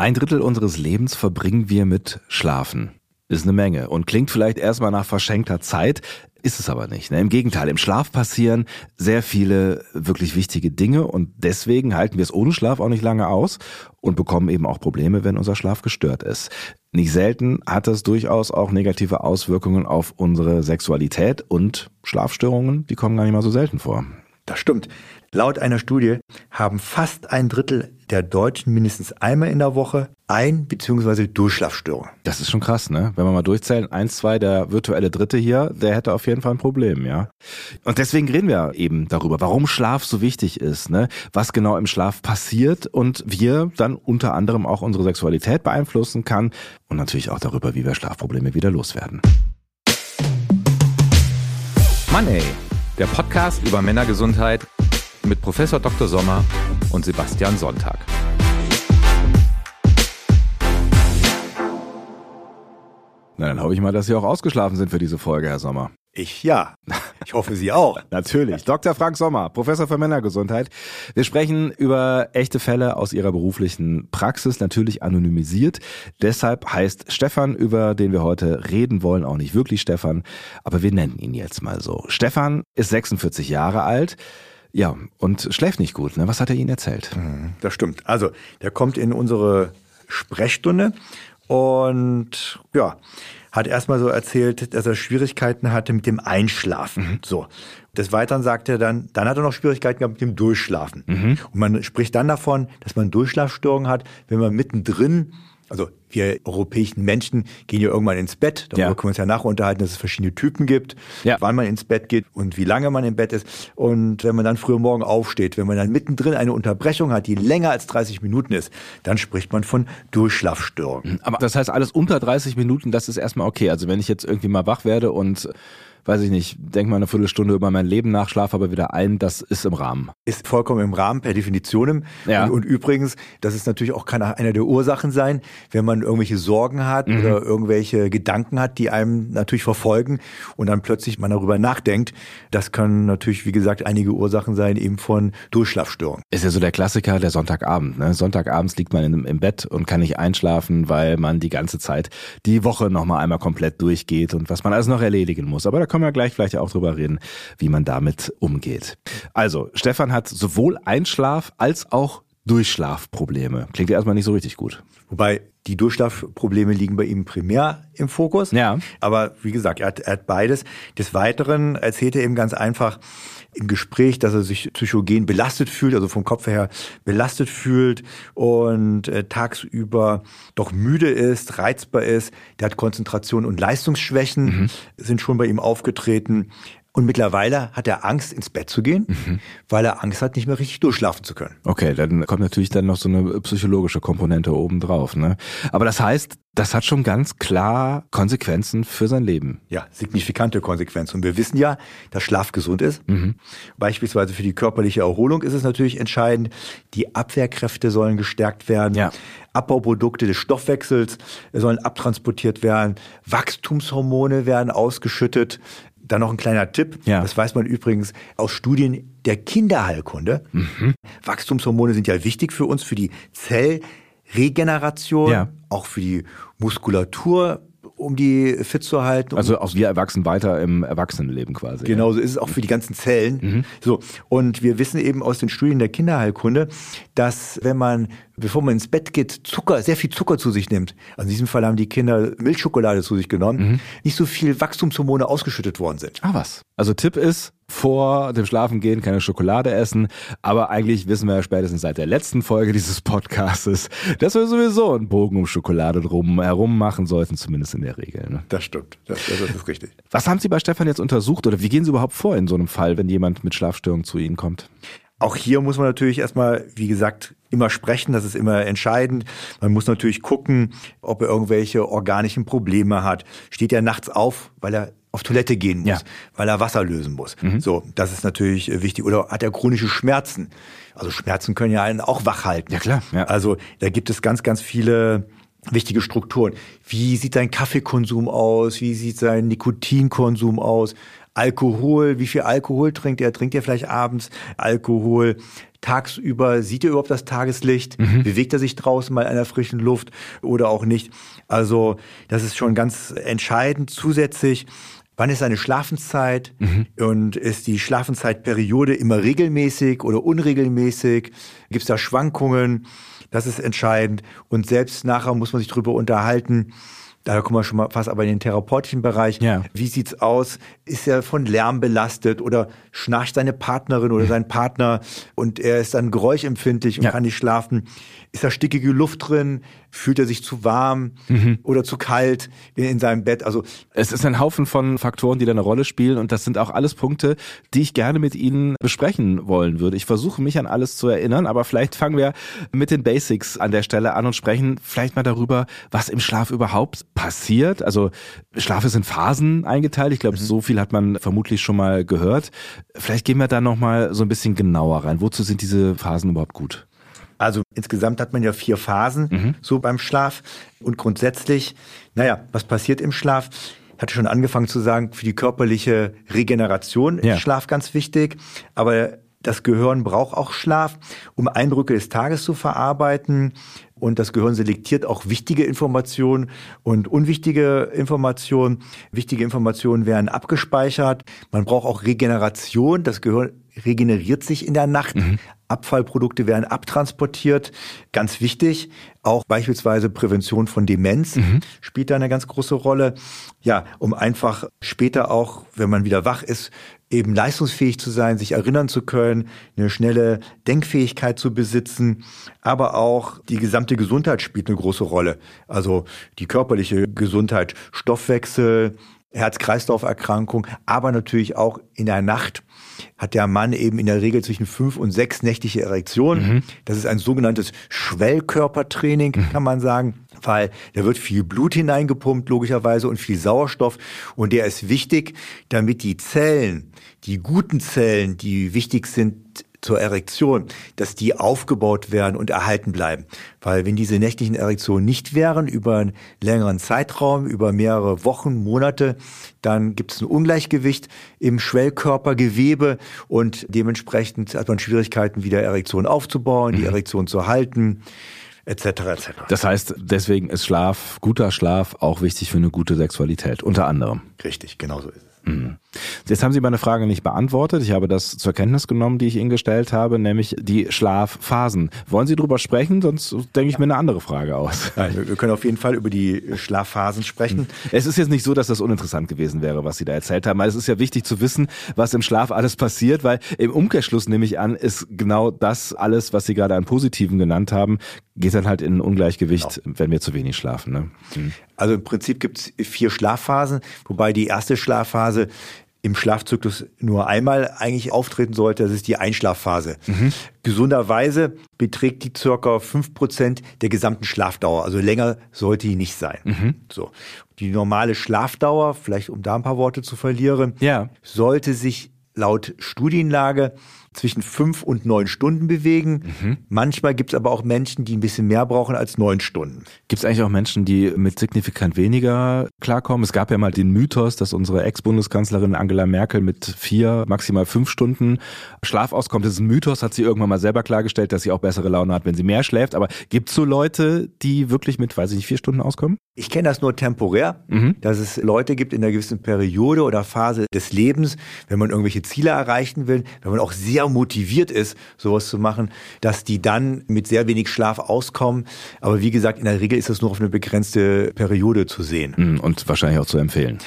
Ein Drittel unseres Lebens verbringen wir mit Schlafen. Ist eine Menge und klingt vielleicht erstmal nach verschenkter Zeit, ist es aber nicht. Ne? Im Gegenteil, im Schlaf passieren sehr viele wirklich wichtige Dinge und deswegen halten wir es ohne Schlaf auch nicht lange aus und bekommen eben auch Probleme, wenn unser Schlaf gestört ist. Nicht selten hat es durchaus auch negative Auswirkungen auf unsere Sexualität und Schlafstörungen, die kommen gar nicht mal so selten vor. Das stimmt. Laut einer Studie haben fast ein Drittel der Deutschen mindestens einmal in der Woche ein- bzw. Durchschlafstörungen. Das ist schon krass, ne? Wenn wir mal durchzählen, eins, zwei, der virtuelle Dritte hier, der hätte auf jeden Fall ein Problem, ja. Und deswegen reden wir eben darüber, warum Schlaf so wichtig ist, ne? Was genau im Schlaf passiert und wir dann unter anderem auch unsere Sexualität beeinflussen kann und natürlich auch darüber, wie wir Schlafprobleme wieder loswerden. Mann ey, der Podcast über Männergesundheit mit Professor Dr. Sommer und Sebastian Sonntag. Na, dann hoffe ich mal, dass Sie auch ausgeschlafen sind für diese Folge, Herr Sommer. Ich ja. Ich hoffe, Sie auch. Natürlich. Dr. Frank Sommer, Professor für Männergesundheit. Wir sprechen über echte Fälle aus Ihrer beruflichen Praxis, natürlich anonymisiert. Deshalb heißt Stefan, über den wir heute reden wollen, auch nicht wirklich Stefan, aber wir nennen ihn jetzt mal so. Stefan ist 46 Jahre alt. Ja, und schläft nicht gut. Ne? Was hat er Ihnen erzählt? Mhm, das stimmt. Also, der kommt in unsere Sprechstunde und ja, hat erstmal so erzählt, dass er Schwierigkeiten hatte mit dem Einschlafen. Mhm. So. Des Weiteren sagt er dann, dann hat er noch Schwierigkeiten gehabt mit dem Durchschlafen. Mhm. Und man spricht dann davon, dass man Durchschlafstörungen hat, wenn man mittendrin also wir europäischen Menschen gehen ja irgendwann ins Bett. Darüber ja. können wir uns ja nachher unterhalten, dass es verschiedene Typen gibt, ja. wann man ins Bett geht und wie lange man im Bett ist. Und wenn man dann früher morgen aufsteht, wenn man dann mittendrin eine Unterbrechung hat, die länger als 30 Minuten ist, dann spricht man von Durchschlafstörungen. Aber das heißt, alles unter 30 Minuten, das ist erstmal okay. Also wenn ich jetzt irgendwie mal wach werde und weiß ich nicht, denk mal eine Viertelstunde über mein Leben nach, schlafe aber wieder ein, das ist im Rahmen. Ist vollkommen im Rahmen per Definition. Ja. Und, und übrigens, das ist natürlich auch kann einer der Ursachen sein, wenn man irgendwelche Sorgen hat mhm. oder irgendwelche Gedanken hat, die einem natürlich verfolgen und dann plötzlich man darüber nachdenkt. Das können natürlich, wie gesagt, einige Ursachen sein, eben von Durchschlafstörungen. Ist ja so der Klassiker der Sonntagabend. Ne? Sonntagabends liegt man in, im Bett und kann nicht einschlafen, weil man die ganze Zeit die Woche nochmal einmal komplett durchgeht und was man alles noch erledigen muss. Aber da können wir gleich vielleicht auch drüber reden, wie man damit umgeht. Also, Stefan hat sowohl Einschlaf als auch Durchschlafprobleme. Klingt ja erstmal nicht so richtig gut. Wobei die Durchschlafprobleme liegen bei ihm primär im Fokus. Ja. Aber wie gesagt, er hat, er hat beides. Des Weiteren erzählt er eben ganz einfach im Gespräch, dass er sich psychogen belastet fühlt, also vom Kopf her belastet fühlt und äh, tagsüber doch müde ist, reizbar ist. Der hat Konzentration und Leistungsschwächen, mhm. sind schon bei ihm aufgetreten. Und mittlerweile hat er Angst, ins Bett zu gehen, mhm. weil er Angst hat, nicht mehr richtig durchschlafen zu können. Okay, dann kommt natürlich dann noch so eine psychologische Komponente obendrauf. Ne? Aber das heißt, das hat schon ganz klar Konsequenzen für sein Leben. Ja, signifikante Konsequenzen. Und wir wissen ja, dass Schlaf gesund ist. Mhm. Beispielsweise für die körperliche Erholung ist es natürlich entscheidend. Die Abwehrkräfte sollen gestärkt werden. Ja. Abbauprodukte des Stoffwechsels sollen abtransportiert werden. Wachstumshormone werden ausgeschüttet. Dann noch ein kleiner Tipp. Ja. Das weiß man übrigens aus Studien der Kinderheilkunde. Mhm. Wachstumshormone sind ja wichtig für uns, für die Zellregeneration, ja. auch für die Muskulatur um die fit zu halten. Also auch wir erwachsen weiter im Erwachsenenleben quasi. Genau, so ist es auch für die ganzen Zellen. Mhm. So. Und wir wissen eben aus den Studien der Kinderheilkunde, dass wenn man, bevor man ins Bett geht, Zucker, sehr viel Zucker zu sich nimmt, also in diesem Fall haben die Kinder Milchschokolade zu sich genommen, mhm. nicht so viel Wachstumshormone ausgeschüttet worden sind. Ah, was? Also Tipp ist, vor dem Schlafengehen keine Schokolade essen. Aber eigentlich wissen wir ja spätestens seit der letzten Folge dieses Podcastes, dass wir sowieso einen Bogen um Schokolade drum herum machen sollten, zumindest in der Regel. Ne? Das stimmt. Das, das ist richtig. Was haben Sie bei Stefan jetzt untersucht oder wie gehen Sie überhaupt vor in so einem Fall, wenn jemand mit Schlafstörungen zu Ihnen kommt? Auch hier muss man natürlich erstmal, wie gesagt, immer sprechen, das ist immer entscheidend. Man muss natürlich gucken, ob er irgendwelche organischen Probleme hat. Steht er nachts auf, weil er auf Toilette gehen muss, ja. weil er Wasser lösen muss. Mhm. So, das ist natürlich äh, wichtig. Oder hat er chronische Schmerzen? Also Schmerzen können ja einen auch wach halten. Ja klar. Ja. Also da gibt es ganz, ganz viele wichtige Strukturen. Wie sieht sein Kaffeekonsum aus? Wie sieht sein Nikotinkonsum aus? Alkohol, wie viel Alkohol trinkt er? Trinkt er vielleicht abends Alkohol? Tagsüber, sieht er überhaupt das Tageslicht, mhm. bewegt er sich draußen mal in der frischen Luft oder auch nicht. Also das ist schon ganz entscheidend. Zusätzlich Wann ist seine Schlafenszeit? Mhm. Und ist die Schlafenszeitperiode immer regelmäßig oder unregelmäßig? Gibt es da Schwankungen? Das ist entscheidend. Und selbst nachher muss man sich darüber unterhalten, da kommen wir schon mal fast aber in den therapeutischen Bereich. Ja. Wie sieht's aus? Ist er von Lärm belastet oder schnarcht seine Partnerin oder sein Partner und er ist dann geräuschempfindlich und ja. kann nicht schlafen? Ist da stickige Luft drin? Fühlt er sich zu warm mhm. oder zu kalt in, in, seinem Bett? Also es ist ein Haufen von Faktoren, die da eine Rolle spielen und das sind auch alles Punkte, die ich gerne mit Ihnen besprechen wollen würde. Ich versuche mich an alles zu erinnern, aber vielleicht fangen wir mit den Basics an der Stelle an und sprechen vielleicht mal darüber, was im Schlaf überhaupt passiert. Also Schlaf ist in Phasen eingeteilt. Ich glaube, mhm. so viel hat man vermutlich schon mal gehört. Vielleicht gehen wir da noch mal so ein bisschen genauer rein. Wozu sind diese Phasen überhaupt gut? Also insgesamt hat man ja vier Phasen mhm. so beim Schlaf. Und grundsätzlich, naja, was passiert im Schlaf? Ich hatte schon angefangen zu sagen, für die körperliche Regeneration ja. ist Schlaf ganz wichtig. Aber das Gehirn braucht auch Schlaf, um Eindrücke des Tages zu verarbeiten. Und das Gehirn selektiert auch wichtige Informationen und unwichtige Informationen. Wichtige Informationen werden abgespeichert. Man braucht auch Regeneration. Das Gehirn regeneriert sich in der Nacht. Mhm. Abfallprodukte werden abtransportiert. Ganz wichtig. Auch beispielsweise Prävention von Demenz mhm. spielt da eine ganz große Rolle. Ja, um einfach später auch, wenn man wieder wach ist, eben leistungsfähig zu sein, sich erinnern zu können, eine schnelle Denkfähigkeit zu besitzen, aber auch die gesamte Gesundheit spielt eine große Rolle. Also die körperliche Gesundheit, Stoffwechsel, Herz-Kreislauf-Erkrankung, aber natürlich auch in der Nacht hat der Mann eben in der Regel zwischen fünf und sechs nächtliche Erektionen. Mhm. Das ist ein sogenanntes Schwellkörpertraining, mhm. kann man sagen, weil da wird viel Blut hineingepumpt, logischerweise, und viel Sauerstoff. Und der ist wichtig, damit die Zellen, die guten Zellen, die wichtig sind zur Erektion, dass die aufgebaut werden und erhalten bleiben. Weil wenn diese nächtlichen Erektionen nicht wären über einen längeren Zeitraum, über mehrere Wochen, Monate, dann gibt es ein Ungleichgewicht im Schwellkörpergewebe und dementsprechend hat man Schwierigkeiten, wieder Erektion aufzubauen, die mhm. Erektion zu halten etc. etc. Das heißt, deswegen ist Schlaf, guter Schlaf auch wichtig für eine gute Sexualität, unter anderem. Richtig, genau so ist es. Mhm. Jetzt haben Sie meine Frage nicht beantwortet. Ich habe das zur Kenntnis genommen, die ich Ihnen gestellt habe, nämlich die Schlafphasen. Wollen Sie darüber sprechen? Sonst denke ich mir eine andere Frage aus. Nein, wir können auf jeden Fall über die Schlafphasen sprechen. Es ist jetzt nicht so, dass das uninteressant gewesen wäre, was Sie da erzählt haben. es ist ja wichtig zu wissen, was im Schlaf alles passiert, weil im Umkehrschluss nehme ich an, ist genau das alles, was Sie gerade an Positiven genannt haben, geht dann halt in Ungleichgewicht, genau. wenn wir zu wenig schlafen. Ne? Mhm. Also im Prinzip gibt es vier Schlafphasen, wobei die erste Schlafphase im Schlafzyklus nur einmal eigentlich auftreten sollte, das ist die Einschlafphase. Mhm. Gesunderweise beträgt die circa fünf Prozent der gesamten Schlafdauer, also länger sollte die nicht sein. Mhm. So. Die normale Schlafdauer, vielleicht um da ein paar Worte zu verlieren, ja. sollte sich laut Studienlage zwischen fünf und neun Stunden bewegen. Mhm. Manchmal gibt es aber auch Menschen, die ein bisschen mehr brauchen als neun Stunden. Gibt es eigentlich auch Menschen, die mit signifikant weniger klarkommen? Es gab ja mal den Mythos, dass unsere Ex-Bundeskanzlerin Angela Merkel mit vier, maximal fünf Stunden Schlaf auskommt. Das ist ein Mythos, hat sie irgendwann mal selber klargestellt, dass sie auch bessere Laune hat, wenn sie mehr schläft. Aber gibt es so Leute, die wirklich mit, weiß ich nicht, vier Stunden auskommen? Ich kenne das nur temporär, mhm. dass es Leute gibt in einer gewissen Periode oder Phase des Lebens, wenn man irgendwelche Ziele erreichen will, wenn man auch sehr motiviert ist, sowas zu machen, dass die dann mit sehr wenig Schlaf auskommen. Aber wie gesagt, in der Regel ist das nur auf eine begrenzte Periode zu sehen. Mhm, und wahrscheinlich auch zu empfehlen.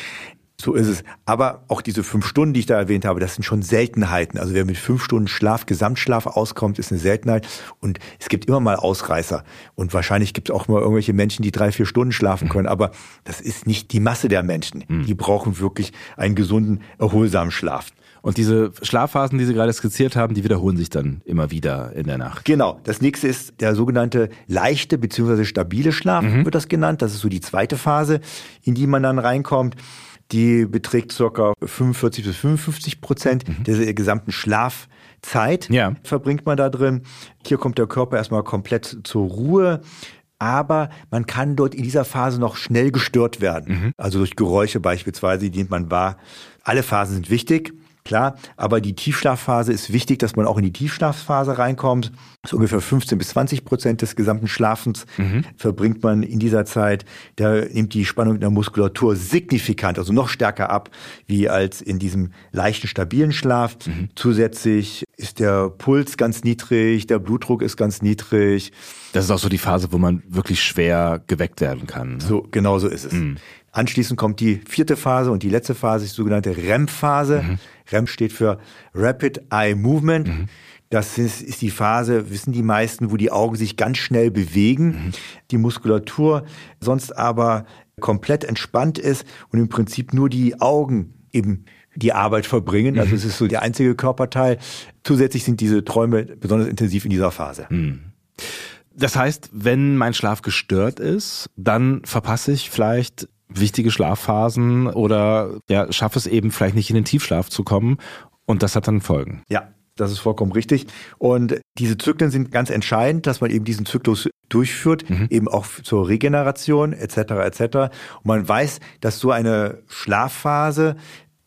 So ist es. Aber auch diese fünf Stunden, die ich da erwähnt habe, das sind schon Seltenheiten. Also wer mit fünf Stunden Schlaf, Gesamtschlaf auskommt, ist eine Seltenheit. Und es gibt immer mal Ausreißer. Und wahrscheinlich gibt es auch mal irgendwelche Menschen, die drei, vier Stunden schlafen können. Aber das ist nicht die Masse der Menschen. Mhm. Die brauchen wirklich einen gesunden, erholsamen Schlaf. Und diese Schlafphasen, die Sie gerade skizziert haben, die wiederholen sich dann immer wieder in der Nacht. Genau. Das nächste ist der sogenannte leichte bzw. stabile Schlaf, mhm. wird das genannt. Das ist so die zweite Phase, in die man dann reinkommt. Die beträgt circa 45 bis 55 Prozent mhm. der gesamten Schlafzeit ja. verbringt man da drin. Hier kommt der Körper erstmal komplett zur Ruhe. Aber man kann dort in dieser Phase noch schnell gestört werden. Mhm. Also durch Geräusche beispielsweise, die nimmt man wahr. Alle Phasen sind wichtig. Klar. Aber die Tiefschlafphase ist wichtig, dass man auch in die Tiefschlafphase reinkommt. So ungefähr 15 bis 20 Prozent des gesamten Schlafens mhm. verbringt man in dieser Zeit. Da nimmt die Spannung in der Muskulatur signifikant, also noch stärker ab, wie als in diesem leichten, stabilen Schlaf. Mhm. Zusätzlich ist der Puls ganz niedrig, der Blutdruck ist ganz niedrig. Das ist auch so die Phase, wo man wirklich schwer geweckt werden kann. Ne? So, genau so ist es. Mhm. Anschließend kommt die vierte Phase und die letzte Phase ist die sogenannte REM-Phase. Mhm. REM steht für Rapid Eye Movement. Mhm. Das ist, ist, die Phase, wissen die meisten, wo die Augen sich ganz schnell bewegen, mhm. die Muskulatur sonst aber komplett entspannt ist und im Prinzip nur die Augen eben die Arbeit verbringen. Also mhm. es ist so der einzige Körperteil. Zusätzlich sind diese Träume besonders intensiv in dieser Phase. Mhm. Das heißt, wenn mein Schlaf gestört ist, dann verpasse ich vielleicht wichtige Schlafphasen oder ja, schaffe es eben vielleicht nicht in den Tiefschlaf zu kommen und das hat dann Folgen. Ja, das ist vollkommen richtig. Und diese Zyklen sind ganz entscheidend, dass man eben diesen Zyklus durchführt, mhm. eben auch zur Regeneration etc. etc. Und man weiß, dass so eine Schlafphase,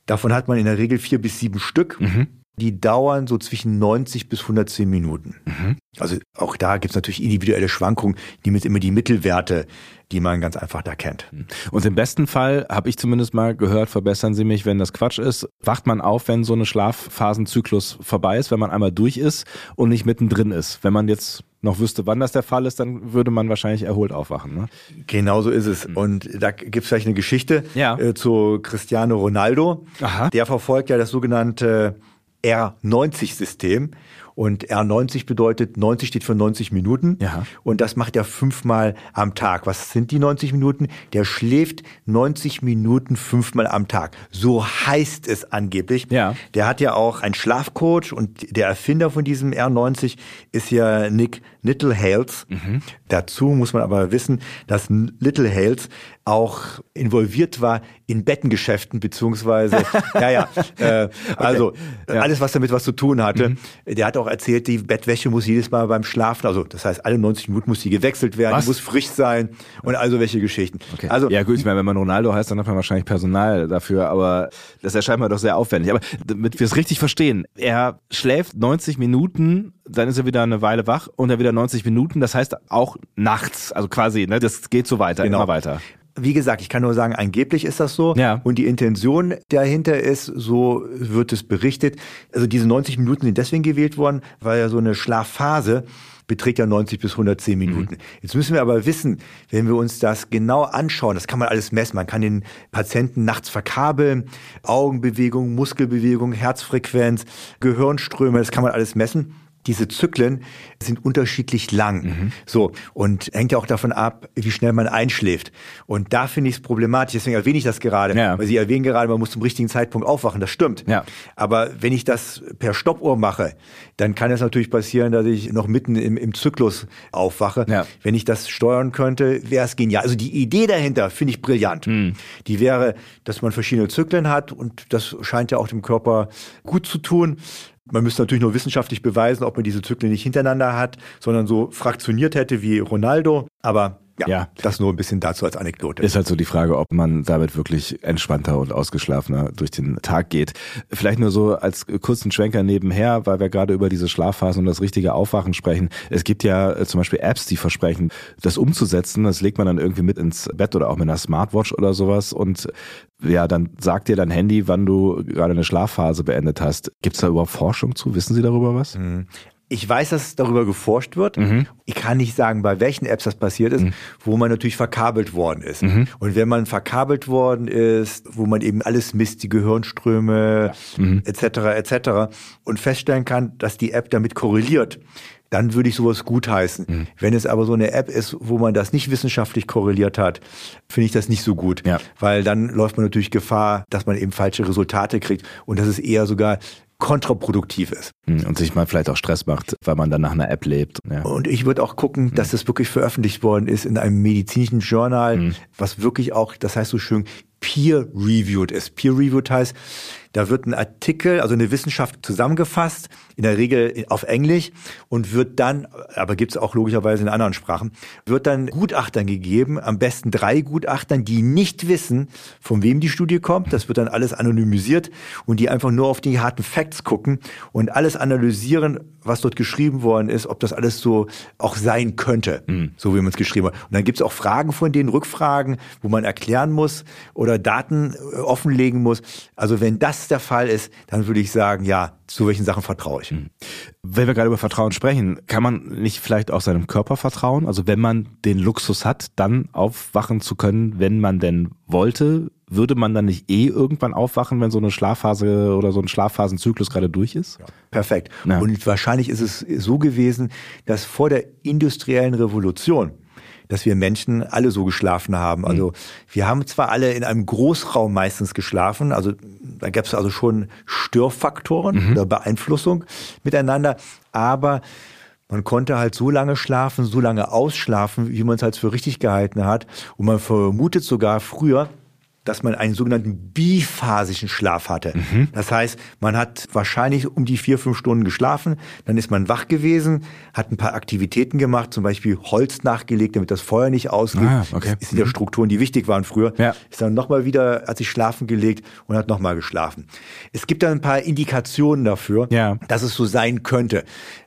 davon hat man in der Regel vier bis sieben Stück. Mhm die dauern so zwischen 90 bis 110 Minuten. Mhm. Also auch da gibt's natürlich individuelle Schwankungen, die mit immer die Mittelwerte, die man ganz einfach da kennt. Und im besten Fall, habe ich zumindest mal gehört, verbessern Sie mich, wenn das Quatsch ist, wacht man auf, wenn so eine Schlafphasenzyklus vorbei ist, wenn man einmal durch ist und nicht mittendrin ist. Wenn man jetzt noch wüsste, wann das der Fall ist, dann würde man wahrscheinlich erholt aufwachen. Ne? Genau so ist es. Mhm. Und da gibt es vielleicht eine Geschichte ja. äh, zu Cristiano Ronaldo. Aha. Der verfolgt ja das sogenannte R90-System. Und R90 bedeutet, 90 steht für 90 Minuten. Ja. Und das macht er fünfmal am Tag. Was sind die 90 Minuten? Der schläft 90 Minuten fünfmal am Tag. So heißt es angeblich. Ja. Der hat ja auch einen Schlafcoach und der Erfinder von diesem R90 ist ja Nick Littlehales. Mhm. Dazu muss man aber wissen, dass Littlehales auch involviert war in Bettengeschäften beziehungsweise ja ja äh, also ja. alles was damit was zu tun hatte. Mhm. Der hat auch erzählt, die Bettwäsche muss jedes Mal beim Schlafen, also das heißt alle 90 Minuten muss sie gewechselt werden, was? die muss frisch sein und also welche Geschichten. Okay. Also ja gut, ich meine, wenn man Ronaldo heißt, dann hat man wahrscheinlich Personal dafür, aber das erscheint mir doch sehr aufwendig. Aber damit wir es richtig verstehen, er schläft 90 Minuten, dann ist er wieder eine Weile wach und er wieder 90 Minuten. Das heißt auch nachts, also quasi, ne, das geht so weiter, genau. immer weiter. Wie gesagt, ich kann nur sagen, angeblich ist das so. Ja. Und die Intention dahinter ist, so wird es berichtet. Also diese 90 Minuten sind deswegen gewählt worden, weil ja so eine Schlafphase beträgt ja 90 bis 110 Minuten. Mhm. Jetzt müssen wir aber wissen, wenn wir uns das genau anschauen, das kann man alles messen. Man kann den Patienten nachts verkabeln, Augenbewegung, Muskelbewegung, Herzfrequenz, Gehirnströme, das kann man alles messen diese Zyklen sind unterschiedlich lang. Mhm. So. Und hängt ja auch davon ab, wie schnell man einschläft. Und da finde ich es problematisch. Deswegen erwähne ich das gerade. Ja. Weil Sie erwähnen gerade, man muss zum richtigen Zeitpunkt aufwachen. Das stimmt. Ja. Aber wenn ich das per Stoppuhr mache, dann kann es natürlich passieren, dass ich noch mitten im, im Zyklus aufwache. Ja. Wenn ich das steuern könnte, wäre es genial. Also die Idee dahinter finde ich brillant. Mhm. Die wäre, dass man verschiedene Zyklen hat und das scheint ja auch dem Körper gut zu tun. Man müsste natürlich nur wissenschaftlich beweisen, ob man diese Zyklen nicht hintereinander hat, sondern so fraktioniert hätte wie Ronaldo. Aber ja, ja, das nur ein bisschen dazu als Anekdote. Ist halt so die Frage, ob man damit wirklich entspannter und ausgeschlafener durch den Tag geht. Vielleicht nur so als kurzen Schwenker nebenher, weil wir gerade über diese Schlafphasen und das richtige Aufwachen sprechen. Es gibt ja äh, zum Beispiel Apps, die versprechen, das umzusetzen. Das legt man dann irgendwie mit ins Bett oder auch mit einer Smartwatch oder sowas und ja, dann sagt dir dein Handy, wann du gerade eine Schlafphase beendet hast. Gibt es da überhaupt Forschung zu? Wissen Sie darüber was? Ich weiß, dass darüber geforscht wird. Mhm. Ich kann nicht sagen, bei welchen Apps das passiert ist, mhm. wo man natürlich verkabelt worden ist. Mhm. Und wenn man verkabelt worden ist, wo man eben alles misst, die Gehirnströme ja. etc. mhm. etc. und feststellen kann, dass die App damit korreliert, dann würde ich sowas gutheißen. Mhm. Wenn es aber so eine App ist, wo man das nicht wissenschaftlich korreliert hat, finde ich das nicht so gut. Ja. Weil dann läuft man natürlich Gefahr, dass man eben falsche Resultate kriegt. Und das ist eher sogar kontraproduktiv ist. Hm, und sich mal vielleicht auch Stress macht, weil man dann nach einer App lebt. Ja. Und ich würde auch gucken, dass das wirklich veröffentlicht worden ist in einem medizinischen Journal, mhm. was wirklich auch, das heißt so schön, peer-reviewed ist. Peer-reviewed heißt, da wird ein Artikel, also eine Wissenschaft zusammengefasst, in der Regel auf Englisch und wird dann, aber gibt es auch logischerweise in anderen Sprachen, wird dann Gutachtern gegeben, am besten drei Gutachtern, die nicht wissen, von wem die Studie kommt. Das wird dann alles anonymisiert und die einfach nur auf die harten Facts gucken und alles analysieren, was dort geschrieben worden ist, ob das alles so auch sein könnte, mhm. so wie man es geschrieben hat. Und dann gibt es auch Fragen von denen, Rückfragen, wo man erklären muss oder Daten äh, offenlegen muss. Also wenn das der Fall ist, dann würde ich sagen, ja, zu welchen Sachen vertraue ich. Hm. Wenn wir gerade über Vertrauen sprechen, kann man nicht vielleicht auch seinem Körper vertrauen? Also wenn man den Luxus hat, dann aufwachen zu können, wenn man denn wollte, würde man dann nicht eh irgendwann aufwachen, wenn so eine Schlafphase oder so ein Schlafphasenzyklus gerade durch ist? Ja, perfekt. Ja. Und wahrscheinlich ist es so gewesen, dass vor der industriellen Revolution dass wir Menschen alle so geschlafen haben. Mhm. Also wir haben zwar alle in einem Großraum meistens geschlafen, also da gab es also schon Störfaktoren mhm. oder Beeinflussung miteinander, aber man konnte halt so lange schlafen, so lange ausschlafen, wie man es halt für richtig gehalten hat. Und man vermutet sogar früher, dass man einen sogenannten biphasischen Schlaf hatte. Mhm. Das heißt, man hat wahrscheinlich um die vier, fünf Stunden geschlafen, dann ist man wach gewesen, hat ein paar Aktivitäten gemacht, zum Beispiel Holz nachgelegt, damit das Feuer nicht ausgeht. Ah, okay. Das sind ja mhm. Strukturen, die wichtig waren früher. Ja. Ist dann nochmal wieder, hat sich schlafen gelegt und hat nochmal geschlafen. Es gibt da ein paar Indikationen dafür, ja. dass es so sein könnte.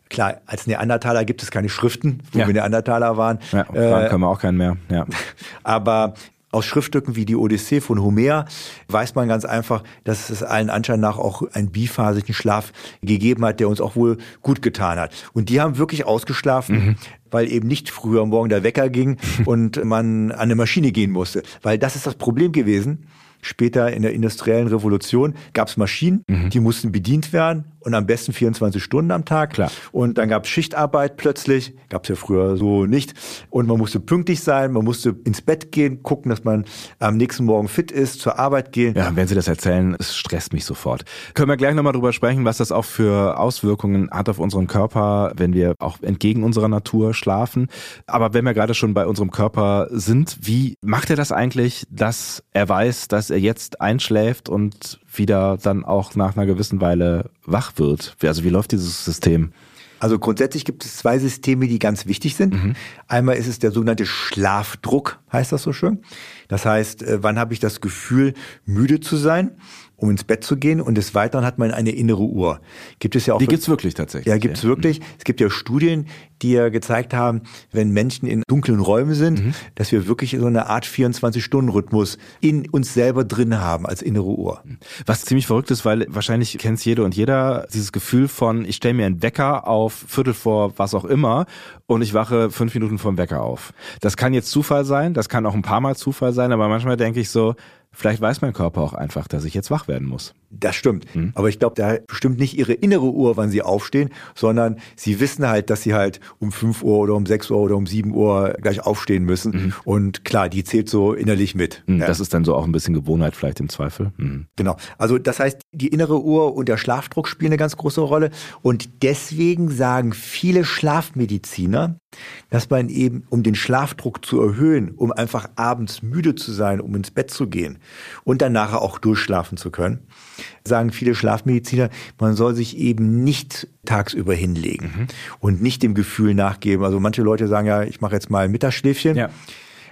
Klar, als Neandertaler gibt es keine Schriften, wo ja. wir Neandertaler waren. Ja, äh, können wir auch keinen mehr. Ja. Aber aus Schriftstücken wie die Odyssee von Homer weiß man ganz einfach, dass es allen Anschein nach auch einen biphasigen Schlaf gegeben hat, der uns auch wohl gut getan hat. Und die haben wirklich ausgeschlafen, mhm. weil eben nicht früher am Morgen der Wecker ging und man an eine Maschine gehen musste. Weil das ist das Problem gewesen. Später in der industriellen Revolution gab es Maschinen, mhm. die mussten bedient werden und am besten 24 Stunden am Tag. Klar. Und dann gab es Schichtarbeit plötzlich, gab es ja früher so nicht. Und man musste pünktlich sein, man musste ins Bett gehen, gucken, dass man am nächsten Morgen fit ist, zur Arbeit gehen. Ja, wenn Sie das erzählen, es stresst mich sofort. Können wir gleich nochmal drüber sprechen, was das auch für Auswirkungen hat auf unseren Körper, wenn wir auch entgegen unserer Natur schlafen. Aber wenn wir gerade schon bei unserem Körper sind, wie macht er das eigentlich, dass er weiß, dass er jetzt einschläft und wieder dann auch nach einer gewissen Weile wach wird? Also wie läuft dieses System? Also grundsätzlich gibt es zwei Systeme, die ganz wichtig sind. Mhm. Einmal ist es der sogenannte Schlafdruck, heißt das so schön. Das heißt, äh, wann habe ich das Gefühl, müde zu sein? Um ins Bett zu gehen. Und des Weiteren hat man eine innere Uhr. Gibt es ja auch. Die gibt's wirklich tatsächlich. Ja, gibt's wirklich. Mhm. Es gibt ja Studien, die ja gezeigt haben, wenn Menschen in dunklen Räumen sind, mhm. dass wir wirklich so eine Art 24-Stunden-Rhythmus in uns selber drin haben als innere Uhr. Was ziemlich verrückt ist, weil wahrscheinlich kennt jede und jeder dieses Gefühl von, ich stelle mir einen Wecker auf Viertel vor was auch immer und ich wache fünf Minuten vom Wecker auf. Das kann jetzt Zufall sein, das kann auch ein paar Mal Zufall sein, aber manchmal denke ich so, Vielleicht weiß mein Körper auch einfach, dass ich jetzt wach werden muss. Das stimmt. Hm. Aber ich glaube, da bestimmt nicht ihre innere Uhr, wann sie aufstehen, sondern sie wissen halt, dass sie halt um 5 Uhr oder um 6 Uhr oder um 7 Uhr gleich aufstehen müssen. Mhm. Und klar, die zählt so innerlich mit. Mhm, ja. Das ist dann so auch ein bisschen Gewohnheit vielleicht im Zweifel. Mhm. Genau. Also das heißt, die innere Uhr und der Schlafdruck spielen eine ganz große Rolle. Und deswegen sagen viele Schlafmediziner, dass man eben, um den Schlafdruck zu erhöhen, um einfach abends müde zu sein, um ins Bett zu gehen und dann nachher auch durchschlafen zu können, sagen viele Schlafmediziner, man soll sich eben nicht tagsüber hinlegen mhm. und nicht dem Gefühl nachgeben. Also manche Leute sagen ja, ich mache jetzt mal ein Mittagsschläfchen. Ja.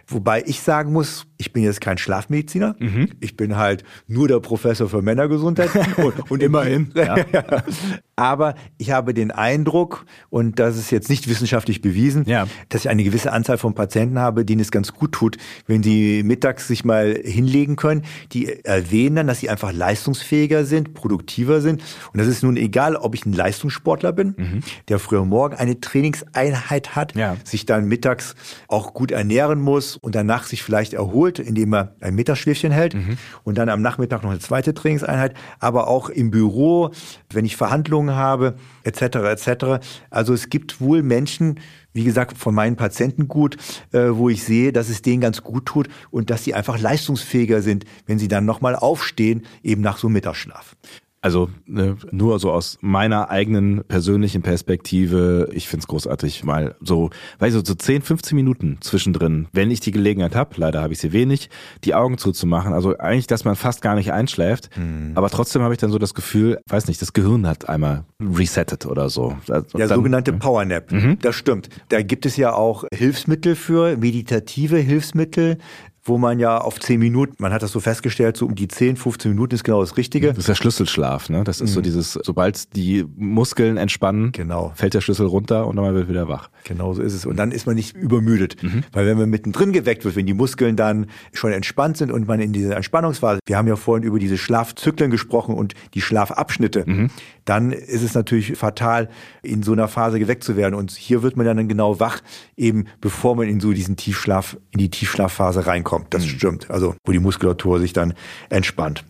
Wobei ich sagen muss, ich bin jetzt kein Schlafmediziner. Mhm. Ich bin halt nur der Professor für Männergesundheit. und, und immerhin. Ja. Aber ich habe den Eindruck, und das ist jetzt nicht wissenschaftlich bewiesen, ja. dass ich eine gewisse Anzahl von Patienten habe, denen es ganz gut tut, wenn sie mittags sich mal hinlegen können. Die erwähnen dann, dass sie einfach leistungsfähiger sind, produktiver sind. Und das ist nun egal, ob ich ein Leistungssportler bin, mhm. der früher morgen eine Trainingseinheit hat, ja. sich dann mittags auch gut ernähren muss und danach sich vielleicht erholt, indem er ein Mittagsschläfchen hält mhm. und dann am Nachmittag noch eine zweite Trainingseinheit, aber auch im Büro, wenn ich Verhandlungen habe, etc. etc. Also es gibt wohl Menschen, wie gesagt, von meinen Patienten gut, äh, wo ich sehe, dass es denen ganz gut tut und dass sie einfach leistungsfähiger sind, wenn sie dann nochmal aufstehen, eben nach so einem Mittagsschlaf. Also ne, nur so aus meiner eigenen persönlichen Perspektive, ich find's großartig, mal so, weiß ich, so 10, 15 Minuten zwischendrin, wenn ich die Gelegenheit habe, leider habe ich sie wenig, die Augen zuzumachen. Also eigentlich, dass man fast gar nicht einschläft, mhm. aber trotzdem habe ich dann so das Gefühl, weiß nicht, das Gehirn hat einmal resettet oder so. Also Der dann, sogenannte ja. Powernap, mhm. das stimmt. Da gibt es ja auch Hilfsmittel für, meditative Hilfsmittel, wo man ja auf 10 Minuten, man hat das so festgestellt, so um die 10, 15 Minuten ist genau das Richtige. Das ist der Schlüsselschlaf, ne? Das ist mhm. so dieses, sobald die Muskeln entspannen, genau. fällt der Schlüssel runter und dann wird wieder wach. Genau so ist es. Und dann ist man nicht übermüdet. Mhm. Weil wenn man mittendrin geweckt wird, wenn die Muskeln dann schon entspannt sind und man in diese Entspannungsphase, wir haben ja vorhin über diese Schlafzyklen gesprochen und die Schlafabschnitte, mhm. dann ist es natürlich fatal, in so einer Phase geweckt zu werden. Und hier wird man dann genau wach, eben bevor man in so diesen Tiefschlaf, in die Tiefschlafphase reinkommt kommt. Das mhm. stimmt. Also wo die Muskulatur sich dann entspannt.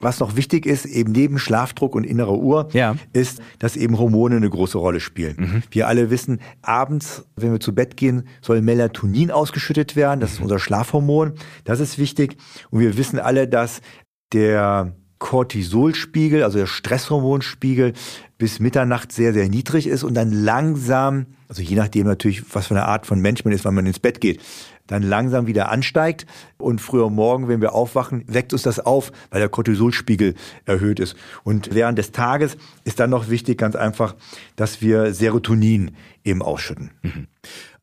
Was noch wichtig ist, eben neben Schlafdruck und innerer Uhr, ja. ist, dass eben Hormone eine große Rolle spielen. Mhm. Wir alle wissen, abends, wenn wir zu Bett gehen, soll Melatonin ausgeschüttet werden. Das ist mhm. unser Schlafhormon. Das ist wichtig. Und wir wissen alle, dass der Cortisolspiegel, also der Stresshormonspiegel, bis Mitternacht sehr, sehr niedrig ist und dann langsam, also je nachdem natürlich, was für eine Art von Mensch man ist, wann man ins Bett geht, dann langsam wieder ansteigt. Und früher Morgen, wenn wir aufwachen, weckt uns das auf, weil der Cortisolspiegel erhöht ist. Und während des Tages ist dann noch wichtig, ganz einfach, dass wir Serotonin eben ausschütten. Mhm.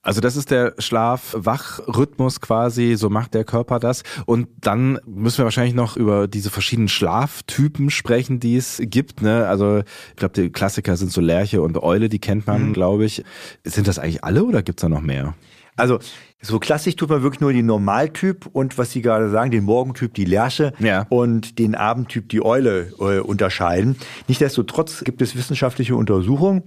Also das ist der Schlaf-Wach-Rhythmus quasi, so macht der Körper das. Und dann müssen wir wahrscheinlich noch über diese verschiedenen Schlaftypen sprechen, die es gibt. Ne? Also ich glaube, die Klassiker sind so Lerche und Eule, die kennt man, mhm. glaube ich. Sind das eigentlich alle oder gibt's da noch mehr? Also so klassisch tut man wirklich nur den Normaltyp und was Sie gerade sagen, den Morgentyp, die Lerche ja. und den Abendtyp, die Eule äh, unterscheiden. Nichtsdestotrotz gibt es wissenschaftliche Untersuchungen,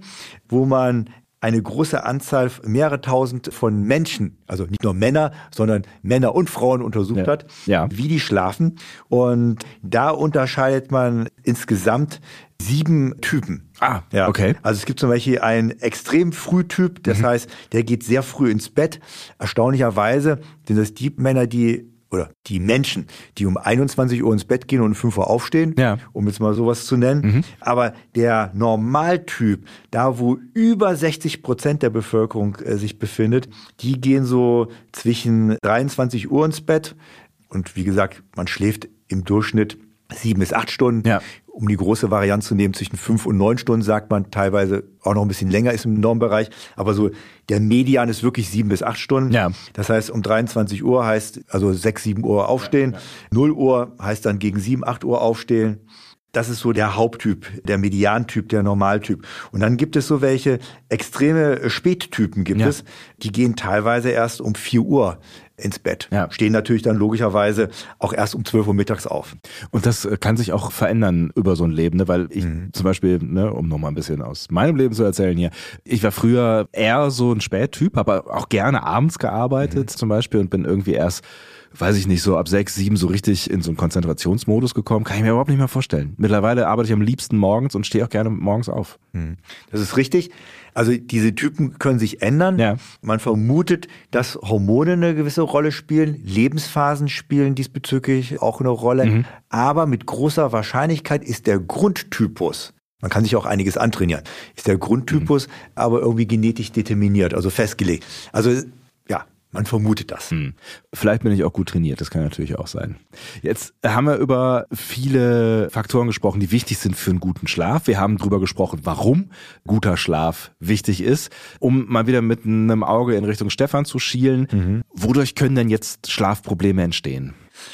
wo man eine große Anzahl, mehrere tausend von Menschen, also nicht nur Männer, sondern Männer und Frauen untersucht ja. hat, ja. wie die schlafen. Und da unterscheidet man insgesamt sieben Typen. Ah, ja. okay. Also es gibt zum Beispiel einen extrem Frühtyp, das mhm. heißt, der geht sehr früh ins Bett. Erstaunlicherweise sind das die Männer, die oder die Menschen, die um 21 Uhr ins Bett gehen und um 5 Uhr aufstehen, ja. um jetzt mal sowas zu nennen. Mhm. Aber der Normaltyp, da wo über 60 Prozent der Bevölkerung äh, sich befindet, die gehen so zwischen 23 Uhr ins Bett. Und wie gesagt, man schläft im Durchschnitt sieben bis acht Stunden. Ja um die große Variante zu nehmen, zwischen fünf und neun Stunden sagt man, teilweise auch noch ein bisschen länger ist im Normbereich, aber so der Median ist wirklich sieben bis acht Stunden. Ja. Das heißt, um 23 Uhr heißt also sechs, sieben Uhr aufstehen, null ja. Uhr heißt dann gegen sieben, acht Uhr aufstehen. Das ist so der Haupttyp, der Mediantyp, der Normaltyp. Und dann gibt es so welche extreme Spättypen gibt ja. es, die gehen teilweise erst um vier Uhr ins Bett. Ja. Stehen natürlich dann logischerweise auch erst um 12 Uhr mittags auf. Und das äh, kann sich auch verändern über so ein Leben, ne? weil ich mhm. zum Beispiel, ne, um nochmal ein bisschen aus meinem Leben zu erzählen hier, ich war früher eher so ein Spättyp, aber auch gerne abends gearbeitet mhm. zum Beispiel und bin irgendwie erst weiß ich nicht, so ab sechs, sieben so richtig in so einen Konzentrationsmodus gekommen. Kann ich mir überhaupt nicht mehr vorstellen. Mittlerweile arbeite ich am liebsten morgens und stehe auch gerne morgens auf. Mhm. Das ist richtig. Also diese Typen können sich ändern. Ja. Man vermutet, dass Hormone eine gewisse Rolle spielen, Lebensphasen spielen diesbezüglich auch eine Rolle. Mhm. Aber mit großer Wahrscheinlichkeit ist der Grundtypus man kann sich auch einiges antrainieren. Ist der Grundtypus mhm. aber irgendwie genetisch determiniert, also festgelegt. Also man vermutet das. Hm. Vielleicht bin ich auch gut trainiert, das kann natürlich auch sein. Jetzt haben wir über viele Faktoren gesprochen, die wichtig sind für einen guten Schlaf. Wir haben darüber gesprochen, warum guter Schlaf wichtig ist. Um mal wieder mit einem Auge in Richtung Stefan zu schielen, mhm. wodurch können denn jetzt Schlafprobleme entstehen?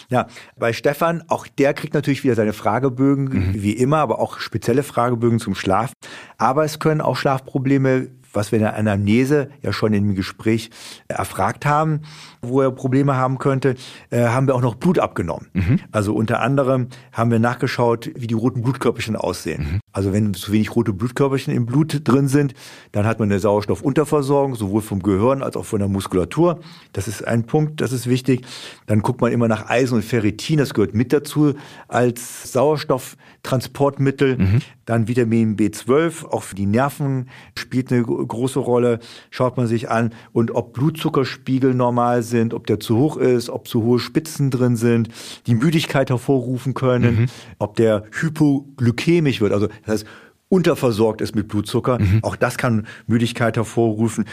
Ja, bei Stefan, auch der kriegt natürlich wieder seine Fragebögen, mhm. wie immer, aber auch spezielle Fragebögen zum Schlaf. Aber es können auch Schlafprobleme was wir in der Anamnese ja schon im Gespräch erfragt haben, wo er Probleme haben könnte, äh, haben wir auch noch Blut abgenommen. Mhm. Also unter anderem haben wir nachgeschaut, wie die roten Blutkörperchen aussehen. Mhm. Also wenn zu wenig rote Blutkörperchen im Blut drin sind, dann hat man eine Sauerstoffunterversorgung, sowohl vom Gehirn als auch von der Muskulatur. Das ist ein Punkt, das ist wichtig. Dann guckt man immer nach Eisen und Ferritin, das gehört mit dazu als Sauerstofftransportmittel. Mhm. Dann Vitamin B12, auch für die Nerven spielt eine große Rolle, schaut man sich an. Und ob Blutzuckerspiegel normal sind, ob der zu hoch ist, ob zu hohe Spitzen drin sind, die Müdigkeit hervorrufen können, mhm. ob der hypoglykämisch wird, also das heißt, unterversorgt ist mit Blutzucker. Mhm. Auch das kann Müdigkeit hervorrufen.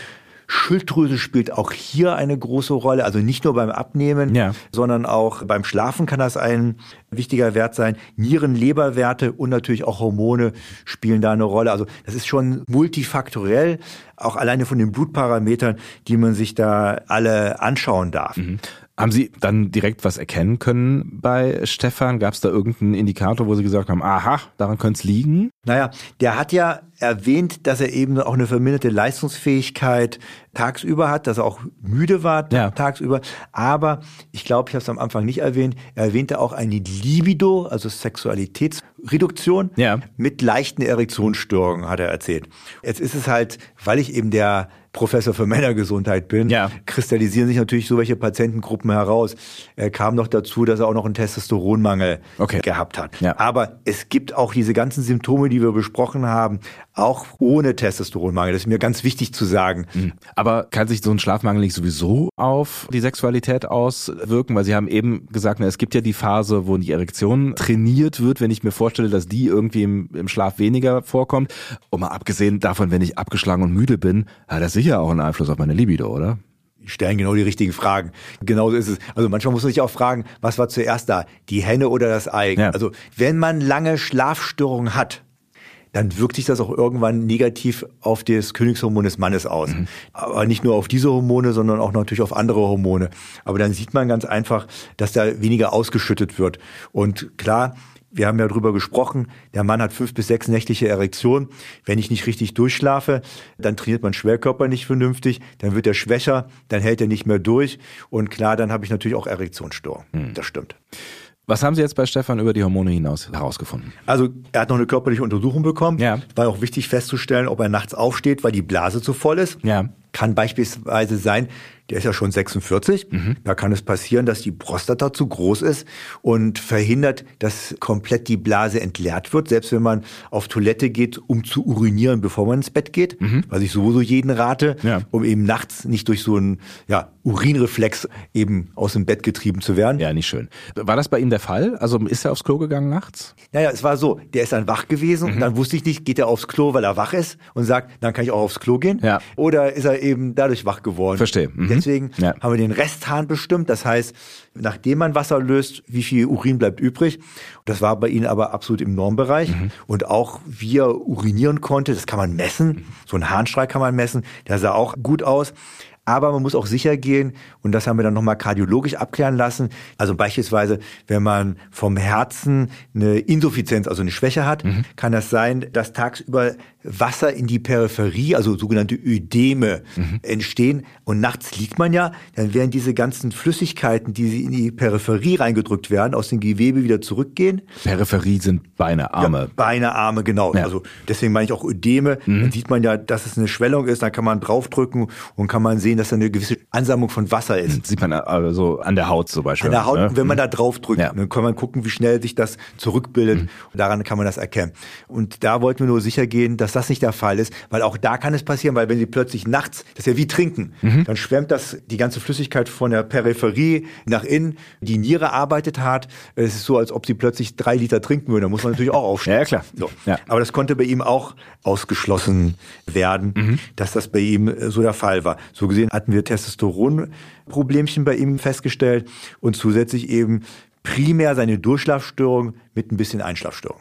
Schilddrüse spielt auch hier eine große Rolle, also nicht nur beim Abnehmen, ja. sondern auch beim Schlafen kann das ein wichtiger Wert sein. Nieren, Leberwerte und natürlich auch Hormone spielen da eine Rolle. Also das ist schon multifaktorell, auch alleine von den Blutparametern, die man sich da alle anschauen darf. Mhm. Haben Sie dann direkt was erkennen können bei Stefan? Gab es da irgendeinen Indikator, wo Sie gesagt haben, aha, daran könnte es liegen? Naja, der hat ja erwähnt, dass er eben auch eine verminderte Leistungsfähigkeit tagsüber hat, dass er auch müde war ja. tagsüber. Aber ich glaube, ich habe es am Anfang nicht erwähnt, er erwähnte auch eine Libido, also Sexualitätsreduktion ja. mit leichten Erektionsstörungen, hat er erzählt. Jetzt ist es halt, weil ich eben der Professor für Männergesundheit bin, ja. kristallisieren sich natürlich so welche Patientengruppen heraus. Er kam noch dazu, dass er auch noch einen Testosteronmangel okay. gehabt hat. Ja. Aber es gibt auch diese ganzen Symptome, die wir besprochen haben, auch ohne Testosteronmangel. Das ist mir ganz wichtig zu sagen. Mhm. Aber kann sich so ein Schlafmangel nicht sowieso auf die Sexualität auswirken? Weil Sie haben eben gesagt, es gibt ja die Phase, wo die Erektion trainiert wird, wenn ich mir vorstelle, dass die irgendwie im, im Schlaf weniger vorkommt. Und mal abgesehen davon, wenn ich abgeschlagen und müde bin, hat das sicher auch einen Einfluss auf meine Libido, oder? Die stellen genau die richtigen Fragen. Genauso ist es. Also manchmal muss man sich auch fragen, was war zuerst da? Die Henne oder das Ei? Ja. Also wenn man lange Schlafstörungen hat, dann wirkt sich das auch irgendwann negativ auf das Königshormon des Mannes aus. Mhm. Aber nicht nur auf diese Hormone, sondern auch natürlich auf andere Hormone. Aber dann sieht man ganz einfach, dass da weniger ausgeschüttet wird. Und klar, wir haben ja drüber gesprochen, der Mann hat fünf bis sechs nächtliche Erektion. Wenn ich nicht richtig durchschlafe, dann trainiert mein Schwerkörper nicht vernünftig, dann wird er schwächer, dann hält er nicht mehr durch. Und klar, dann habe ich natürlich auch Erektionsstörung. Hm. Das stimmt. Was haben Sie jetzt bei Stefan über die Hormone hinaus herausgefunden? Also er hat noch eine körperliche Untersuchung bekommen. Ja. War auch wichtig festzustellen, ob er nachts aufsteht, weil die Blase zu voll ist. Ja. Kann beispielsweise sein, der ist ja schon 46. Mhm. Da kann es passieren, dass die Prostata zu groß ist und verhindert, dass komplett die Blase entleert wird, selbst wenn man auf Toilette geht, um zu urinieren, bevor man ins Bett geht, mhm. was ich sowieso jeden rate, ja. um eben nachts nicht durch so einen ja, Urinreflex eben aus dem Bett getrieben zu werden. Ja, nicht schön. War das bei ihm der Fall? Also ist er aufs Klo gegangen nachts? Naja, es war so, der ist dann wach gewesen mhm. und dann wusste ich nicht, geht er aufs Klo, weil er wach ist und sagt, dann kann ich auch aufs Klo gehen? Ja. Oder ist er eben dadurch wach geworden? Verstehe. Mhm. Deswegen ja. haben wir den Resthahn bestimmt. Das heißt, nachdem man Wasser löst, wie viel Urin bleibt übrig. Das war bei Ihnen aber absolut im Normbereich. Mhm. Und auch wie er urinieren konnte, das kann man messen. So ein Harnstrahl kann man messen. Der sah auch gut aus. Aber man muss auch sicher gehen, und das haben wir dann nochmal kardiologisch abklären lassen. Also beispielsweise, wenn man vom Herzen eine Insuffizienz, also eine Schwäche hat, mhm. kann das sein, dass tagsüber Wasser in die Peripherie, also sogenannte Ödeme, mhm. entstehen. Und nachts liegt man ja, dann werden diese ganzen Flüssigkeiten, die in die Peripherie reingedrückt werden, aus dem Gewebe wieder zurückgehen. Peripherie sind Beine, Arme. Ja, Beine, Arme, genau. Ja. Also deswegen meine ich auch Ödeme. Mhm. Dann sieht man ja, dass es eine Schwellung ist, dann kann man draufdrücken und kann man sehen, dass da eine gewisse Ansammlung von Wasser ist. Mhm. Sieht man also an der Haut zum Beispiel. An der Haut, ne? wenn man mhm. da draufdrückt, ja. dann kann man gucken, wie schnell sich das zurückbildet. Mhm. Und daran kann man das erkennen. Und da wollten wir nur sicher gehen, dass dass das nicht der Fall ist, weil auch da kann es passieren, weil wenn sie plötzlich nachts, das ist ja wie trinken, mhm. dann schwemmt das die ganze Flüssigkeit von der Peripherie nach innen, die Niere arbeitet hart, es ist so, als ob sie plötzlich drei Liter trinken würden, da muss man natürlich auch aufstehen. Ja, klar. So. Ja. Aber das konnte bei ihm auch ausgeschlossen werden, mhm. dass das bei ihm so der Fall war. So gesehen hatten wir Testosteronproblemchen bei ihm festgestellt und zusätzlich eben primär seine Durchschlafstörung mit ein bisschen Einschlafstörung.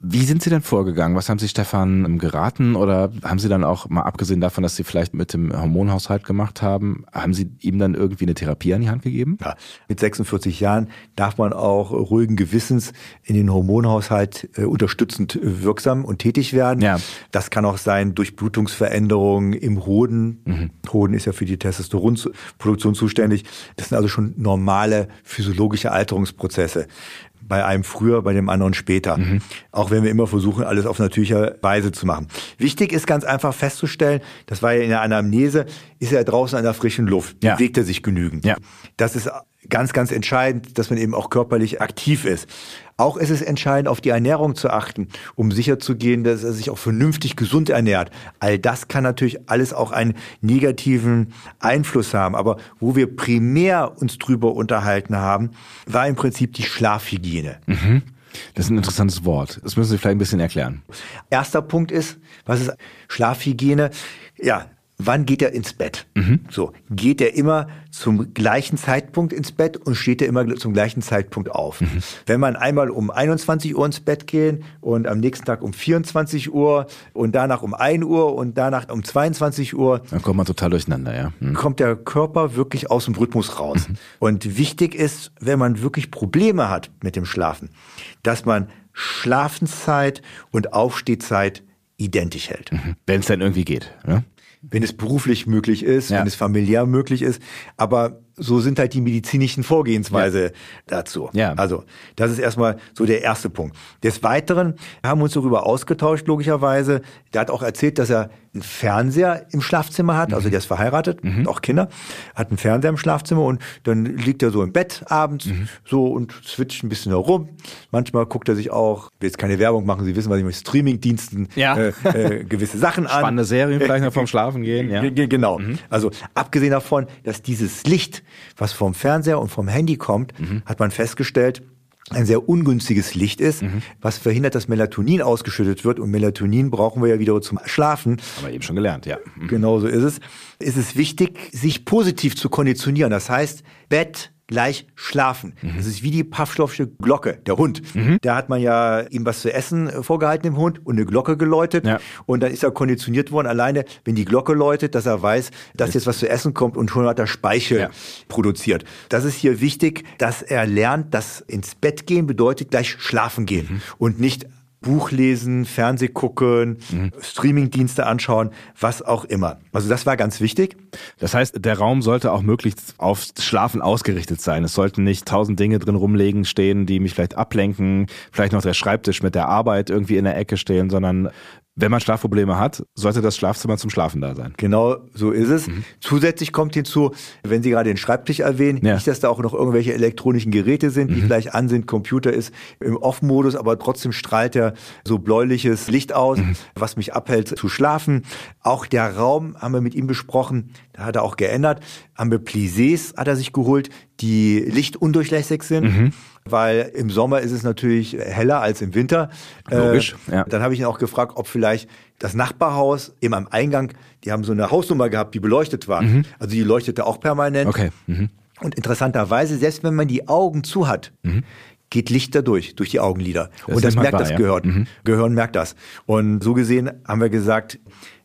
Wie sind Sie denn vorgegangen? Was haben Sie Stefan ähm, geraten oder haben Sie dann auch mal abgesehen davon, dass Sie vielleicht mit dem Hormonhaushalt gemacht haben, haben Sie ihm dann irgendwie eine Therapie an die Hand gegeben? Ja, mit 46 Jahren darf man auch ruhigen Gewissens in den Hormonhaushalt äh, unterstützend wirksam und tätig werden. Ja. Das kann auch sein durch Blutungsveränderungen im Hoden. Mhm. Hoden ist ja für die Testosteronproduktion zuständig. Das sind also schon normale physiologische Alterungsprozesse bei einem früher, bei dem anderen später. Mhm. Auch wenn wir immer versuchen, alles auf natürliche Weise zu machen. Wichtig ist ganz einfach festzustellen, das war ja in der Anamnese, ist er draußen an der frischen Luft, ja. bewegt er sich genügend. Ja. Das ist ganz, ganz entscheidend, dass man eben auch körperlich aktiv ist. Auch ist es entscheidend, auf die Ernährung zu achten, um sicherzugehen, dass er sich auch vernünftig gesund ernährt. All das kann natürlich alles auch einen negativen Einfluss haben. Aber wo wir primär uns drüber unterhalten haben, war im Prinzip die Schlafhygiene. Mhm. Das ist ein interessantes Wort. Das müssen Sie vielleicht ein bisschen erklären. Erster Punkt ist, was ist Schlafhygiene? Ja, wann geht er ins Bett? Mhm. So, geht er immer zum gleichen Zeitpunkt ins Bett und steht er immer zum gleichen Zeitpunkt auf? Mhm. Wenn man einmal um 21 Uhr ins Bett gehen und am nächsten Tag um 24 Uhr und danach um 1 Uhr und danach um 22 Uhr. Dann kommt man total durcheinander, ja. Mhm. Kommt der Körper wirklich aus dem Rhythmus raus. Mhm. Und wichtig ist, wenn man wirklich Probleme hat mit dem Schlafen, dass man Schlafenszeit und Aufstehzeit identisch hält. Mhm. Wenn es dann irgendwie geht. Ja? Wenn es beruflich möglich ist, ja. wenn es familiär möglich ist. Aber so sind halt die medizinischen Vorgehensweise ja. dazu. Ja. Also das ist erstmal so der erste Punkt. Des Weiteren haben wir uns darüber ausgetauscht, logischerweise. Der hat auch erzählt, dass er einen Fernseher im Schlafzimmer hat, also mhm. der ist verheiratet, mhm. auch Kinder, hat einen Fernseher im Schlafzimmer und dann liegt er so im Bett abends mhm. so und switcht ein bisschen herum. Manchmal guckt er sich auch, will jetzt keine Werbung machen, Sie wissen, was ich mit Streamingdiensten ja. äh, äh, gewisse Sachen an. Spannende Serien vielleicht noch vom Schlafen gehen. Ja. Genau. Mhm. Also abgesehen davon, dass dieses Licht was vom Fernseher und vom Handy kommt, mhm. hat man festgestellt, ein sehr ungünstiges Licht ist, mhm. was verhindert, dass Melatonin ausgeschüttet wird. Und Melatonin brauchen wir ja wieder zum Schlafen. Haben wir eben schon gelernt, ja. Mhm. Genau so ist es. Ist es wichtig, sich positiv zu konditionieren. Das heißt, Bett, gleich schlafen. Mhm. Das ist wie die Pavlovsche Glocke, der Hund. Mhm. Da hat man ja ihm was zu essen äh, vorgehalten, dem Hund, und eine Glocke geläutet. Ja. Und dann ist er konditioniert worden, alleine, wenn die Glocke läutet, dass er weiß, dass jetzt was zu essen kommt und schon hat er Speichel ja. produziert. Das ist hier wichtig, dass er lernt, dass ins Bett gehen bedeutet gleich schlafen gehen mhm. und nicht Buch lesen, Fernseh gucken, mhm. Streamingdienste anschauen, was auch immer. Also das war ganz wichtig. Das heißt, der Raum sollte auch möglichst aufs Schlafen ausgerichtet sein. Es sollten nicht tausend Dinge drin rumlegen stehen, die mich vielleicht ablenken, vielleicht noch der Schreibtisch mit der Arbeit irgendwie in der Ecke stehen, sondern wenn man Schlafprobleme hat, sollte das Schlafzimmer zum Schlafen da sein. Genau, so ist es. Mhm. Zusätzlich kommt hinzu, wenn Sie gerade den Schreibtisch erwähnen, ja. nicht, dass da auch noch irgendwelche elektronischen Geräte sind, die mhm. vielleicht an sind. Computer ist im Off-Modus, aber trotzdem strahlt er so bläuliches Licht aus, mhm. was mich abhält zu schlafen. Auch der Raum haben wir mit ihm besprochen, da hat er auch geändert. Haben wir Plissés, hat er sich geholt, die lichtundurchlässig sind. Weil im Sommer ist es natürlich heller als im Winter. Logisch. Äh, ja. Dann habe ich ihn auch gefragt, ob vielleicht das Nachbarhaus eben am Eingang, die haben so eine Hausnummer gehabt, die beleuchtet war. Mhm. Also die leuchtete auch permanent. Okay. Mhm. Und interessanterweise, selbst wenn man die Augen zu hat, mhm. geht Licht dadurch, durch die Augenlider. Das und das merkt das Gehirn. Ja. Mhm. Gehirn merkt das. Und so gesehen haben wir gesagt,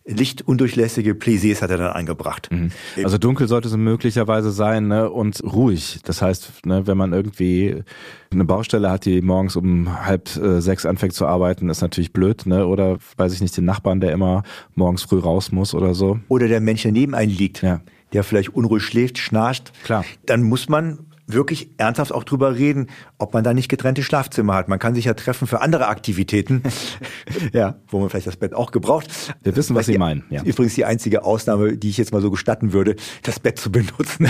lichtundurchlässige Plaisays hat er dann eingebracht. Mhm. Also dunkel sollte es möglicherweise sein ne? und ruhig. Das heißt, ne, wenn man irgendwie eine Baustelle hat, die morgens um halb äh, sechs anfängt zu arbeiten, ist natürlich blöd. Ne? Oder weiß ich nicht, den Nachbarn, der immer morgens früh raus muss oder so. Oder der Mensch, der neben einem liegt. Ja der vielleicht unruhig schläft, schnarcht, Klar. dann muss man wirklich ernsthaft auch drüber reden, ob man da nicht getrennte Schlafzimmer hat. Man kann sich ja treffen für andere Aktivitäten, ja, wo man vielleicht das Bett auch gebraucht. Wir wissen, was Sie meinen. Ja. Übrigens die einzige Ausnahme, die ich jetzt mal so gestatten würde, das Bett zu benutzen.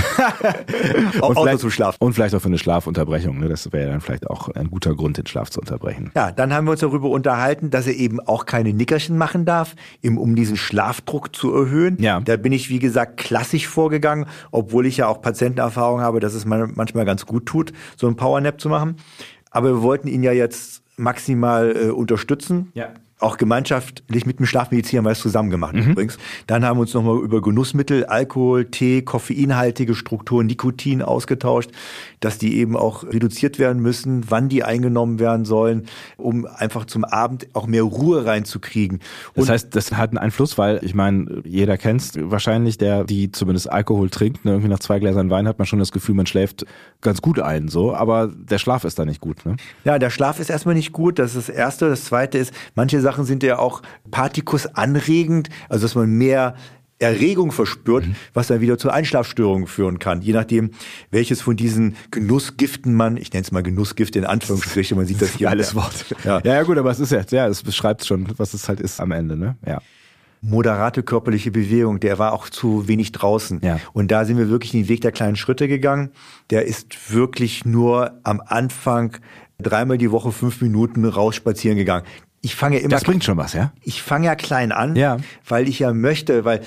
auch außer zum Schlaf. Und vielleicht auch für eine Schlafunterbrechung. Ne? Das wäre dann vielleicht auch ein guter Grund, den Schlaf zu unterbrechen. Ja, dann haben wir uns darüber unterhalten, dass er eben auch keine Nickerchen machen darf, eben um diesen Schlafdruck zu erhöhen. Ja. Da bin ich, wie gesagt, klassisch vorgegangen, obwohl ich ja auch Patientenerfahrung habe, dass es manchmal ganz gut tut, so ein Powernap zu machen. Aber wir wollten ihn ja jetzt maximal äh, unterstützen. Ja auch gemeinschaftlich mit dem Schlafmediziner haben wir es zusammen gemacht mhm. übrigens. Dann haben wir uns nochmal über Genussmittel, Alkohol, Tee, koffeinhaltige Strukturen, Nikotin ausgetauscht, dass die eben auch reduziert werden müssen, wann die eingenommen werden sollen, um einfach zum Abend auch mehr Ruhe reinzukriegen. Und das heißt, das hat einen Einfluss, weil ich meine, jeder kennt wahrscheinlich, der die zumindest Alkohol trinkt, ne, irgendwie nach zwei Gläsern Wein hat man schon das Gefühl, man schläft ganz gut ein, so, aber der Schlaf ist da nicht gut. Ne? Ja, der Schlaf ist erstmal nicht gut, das ist das Erste. Das Zweite ist, manche Sachen Sachen sind ja auch Partikus anregend, also dass man mehr Erregung verspürt, mhm. was dann wieder zu Einschlafstörungen führen kann. Je nachdem, welches von diesen Genussgiften man, ich nenne es mal Genussgift in Anführungsstrichen, man sieht das hier. Alles Wort. Ja. ja, ja, gut, aber es ist ja, ja, es beschreibt schon, was es halt ist am Ende, ne? Ja. moderate körperliche Bewegung. Der war auch zu wenig draußen. Ja. Und da sind wir wirklich den Weg der kleinen Schritte gegangen. Der ist wirklich nur am Anfang dreimal die Woche fünf Minuten raus spazieren gegangen. Ich fange immer. Das bringt schon was, ja? Ich fange ja klein an, Ja. weil ich ja möchte, weil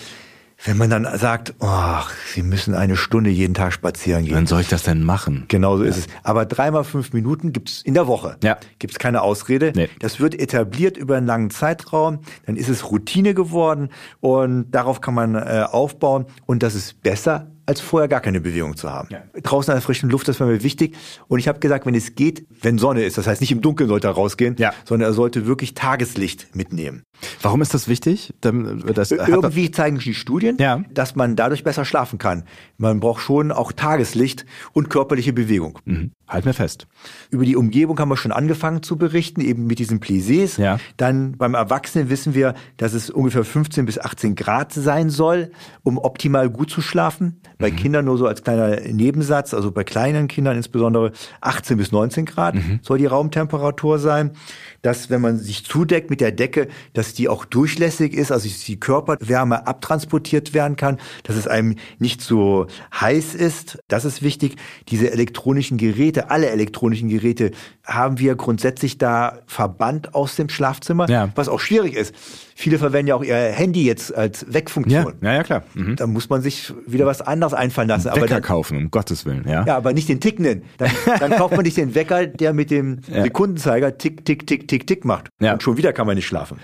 wenn man dann sagt, oh, Sie müssen eine Stunde jeden Tag spazieren gehen. Wann soll ich das denn machen? Genau so ist es. Aber dreimal fünf Minuten gibt's in der Woche. Ja. Gibt's keine Ausrede. Nee. Das wird etabliert über einen langen Zeitraum. Dann ist es Routine geworden und darauf kann man äh, aufbauen. Und das ist besser, als vorher gar keine Bewegung zu haben. Ja. Draußen an der frischen Luft, das war mir wichtig. Und ich habe gesagt, wenn es geht, wenn Sonne ist, das heißt nicht im Dunkeln sollte er rausgehen, Ja. sondern er sollte wirklich Tageslicht mitnehmen. Warum ist das wichtig? Das Irgendwie zeigen die Studien, Ja. dass man dadurch besser schlafen kann. Man braucht schon auch Tageslicht und körperliche Bewegung. Mhm. Halt mir fest. Über die Umgebung haben wir schon angefangen zu berichten, eben mit diesen Plissés. Ja. Dann beim Erwachsenen wissen wir, dass es ungefähr 15 bis 18 Grad sein soll, um optimal gut zu schlafen. Bei Kindern nur so als kleiner Nebensatz, also bei kleinen Kindern insbesondere 18 bis 19 Grad soll die Raumtemperatur sein. Dass, wenn man sich zudeckt mit der Decke, dass die auch durchlässig ist, also dass die Körperwärme abtransportiert werden kann, dass es einem nicht so heiß ist. Das ist wichtig. Diese elektronischen Geräte, alle elektronischen Geräte, haben wir grundsätzlich da verbannt aus dem Schlafzimmer, Ja. was auch schwierig ist. Viele verwenden ja auch ihr Handy jetzt als Ja, Wegfunktion. ja, ja klar. Mhm. Da muss man sich wieder was anderes einfallen lassen. Aber Wecker dann, kaufen, um Gottes Willen, ja. ja, aber nicht den tickenden. Dann, dann kauft man nicht den Wecker, der mit dem Ja. Sekundenzeiger tick, tick, tick, tick, tick macht. Ja. Und schon wieder kann man nicht schlafen.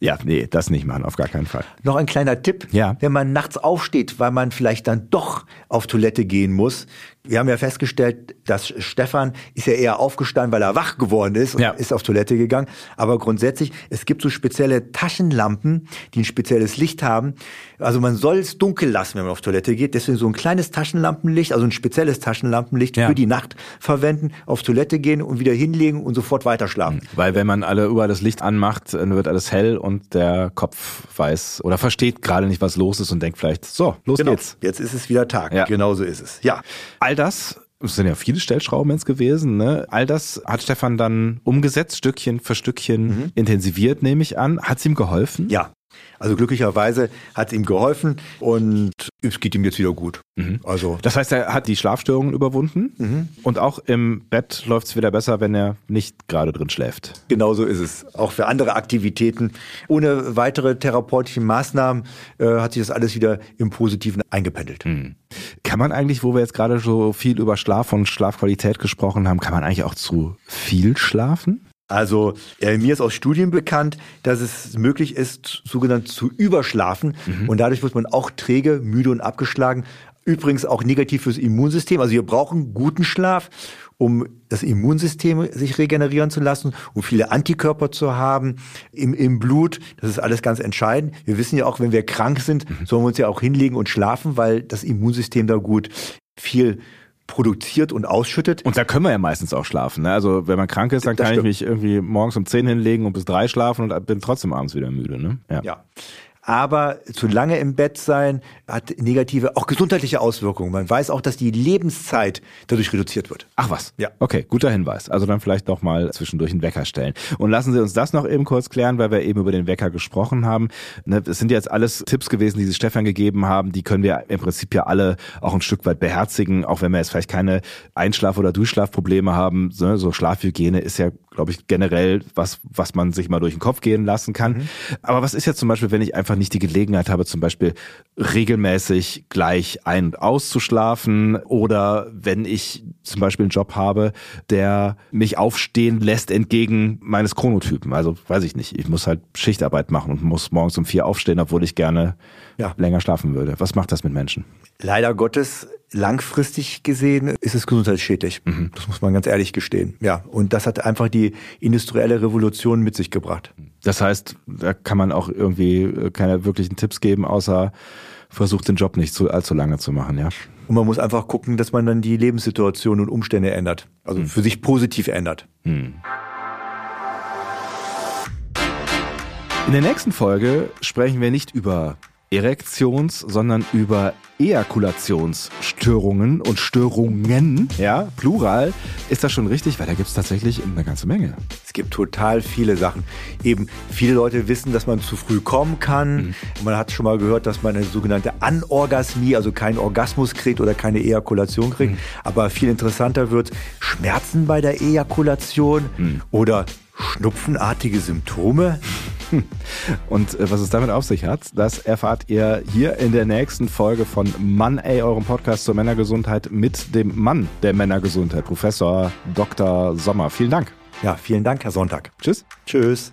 Ja, nee, das nicht machen, auf gar keinen Fall. Noch ein kleiner Tipp. Ja. Wenn man nachts aufsteht, weil man vielleicht dann doch auf Toilette gehen muss. Wir haben ja festgestellt, dass Stefan ist ja eher aufgestanden, weil er wach geworden ist und Ja. ist auf Toilette gegangen. Aber grundsätzlich, es gibt so spezielle Taschenlampen, die ein spezielles Licht haben. Also man soll es dunkel lassen, wenn man auf Toilette geht. Deswegen so ein kleines Taschenlampenlicht, also ein spezielles Taschenlampenlicht Ja. für die Nacht verwenden, auf Toilette gehen und wieder hinlegen und sofort weiter schlafen. Weil wenn man alle überall das Licht anmacht, dann wird alles hell und der Kopf weiß oder versteht gerade nicht, was los ist und denkt vielleicht, so, los Genau. geht's. Jetzt ist es wieder Tag. Ja. Genau so ist es. Ja. All das, es sind ja viele Stellschrauben jetzt gewesen, ne? All das hat Stefan dann umgesetzt, Stückchen für Stückchen intensiviert, nehme ich an. Hat's ihm geholfen? Ja, also glücklicherweise hat es ihm geholfen und es geht ihm jetzt wieder gut. Also Das heißt, er hat die Schlafstörungen überwunden und auch im Bett läuft's wieder besser, wenn er nicht gerade drin schläft. genau so ist es. Auch für andere Aktivitäten. Ohne weitere therapeutische Maßnahmen äh, hat sich das alles wieder im Positiven eingependelt. Kann man eigentlich, wo wir jetzt gerade so viel über Schlaf und Schlafqualität gesprochen haben, kann man eigentlich auch zu viel schlafen? Also äh, mir ist aus Studien bekannt, dass es möglich ist, sogenannt zu überschlafen. Und dadurch wird man auch träge, müde und abgeschlagen. Übrigens auch negativ fürs Immunsystem. Also wir brauchen guten Schlaf, um das Immunsystem sich regenerieren zu lassen, um viele Antikörper zu haben im, im Blut. Das ist alles ganz entscheidend. Wir wissen ja auch, wenn wir krank sind, sollen wir uns ja auch hinlegen und schlafen, weil das Immunsystem da gut viel produziert und ausschüttet. Und da können wir ja meistens auch schlafen. Ne? Also wenn man krank ist, dann Das kann ich stimmt. mich irgendwie morgens um 10 hinlegen und bis drei schlafen und bin trotzdem abends wieder müde. Ne? Ja. Aber zu lange im Bett sein hat negative, auch gesundheitliche Auswirkungen. Man weiß auch, dass die Lebenszeit dadurch reduziert wird. Ach was. Ja. Okay, guter Hinweis. Also dann vielleicht doch mal zwischendurch einen Wecker stellen. Und lassen Sie uns das noch eben kurz klären, weil wir eben über den Wecker gesprochen haben. Ne, Das sind jetzt alles Tipps gewesen, die Sie Stefan gegeben haben. Die können wir im Prinzip ja alle auch ein Stück weit beherzigen, auch wenn wir jetzt vielleicht keine Einschlaf- oder Durchschlafprobleme haben. So Schlafhygiene ist ja, glaube ich, generell was, was man sich mal durch den Kopf gehen lassen kann. Aber was ist jetzt zum Beispiel, wenn ich einfach nicht die Gelegenheit habe, zum Beispiel regelmäßig gleich ein- und auszuschlafen oder wenn ich zum Beispiel einen Job habe, der mich aufstehen lässt entgegen meines Chronotypen. Also weiß ich nicht, ich muss halt Schichtarbeit machen und muss morgens um vier aufstehen, obwohl ich gerne Ja. länger schlafen würde. Was macht das mit Menschen? Leider Gottes, langfristig gesehen, ist es gesundheitsschädlich. Das muss man ganz ehrlich gestehen. Ja. Und das hat einfach die industrielle Revolution mit sich gebracht. Das heißt, da kann man auch irgendwie äh, keine wirklichen Tipps geben, außer versucht den Job nicht zu, allzu lange zu machen, ja. Und man muss einfach gucken, dass man dann die Lebenssituation und Umstände ändert. Also für sich positiv ändert. In der nächsten Folge sprechen wir nicht über Erektions-, sondern über Ejakulationsstörungen und Störungen, ja, plural, ist das schon richtig, weil da gibt es tatsächlich eine ganze Menge. Es gibt total viele Sachen. Eben, viele Leute wissen, dass man zu früh kommen kann. Mhm. Man hat schon mal gehört, dass man eine sogenannte Anorgasmie, also keinen Orgasmus kriegt oder keine Ejakulation kriegt. Mhm. Aber viel interessanter wird Schmerzen bei der Ejakulation mhm. oder schnupfenartige Symptome. Und äh, was es damit auf sich hat, das erfahrt ihr hier in der nächsten Folge von Mann, ey, eurem Podcast zur Männergesundheit mit dem Mann der Männergesundheit, Professor Dr. Sommer. Vielen Dank. Ja, vielen Dank, Herr Sonntag. Tschüss. Tschüss.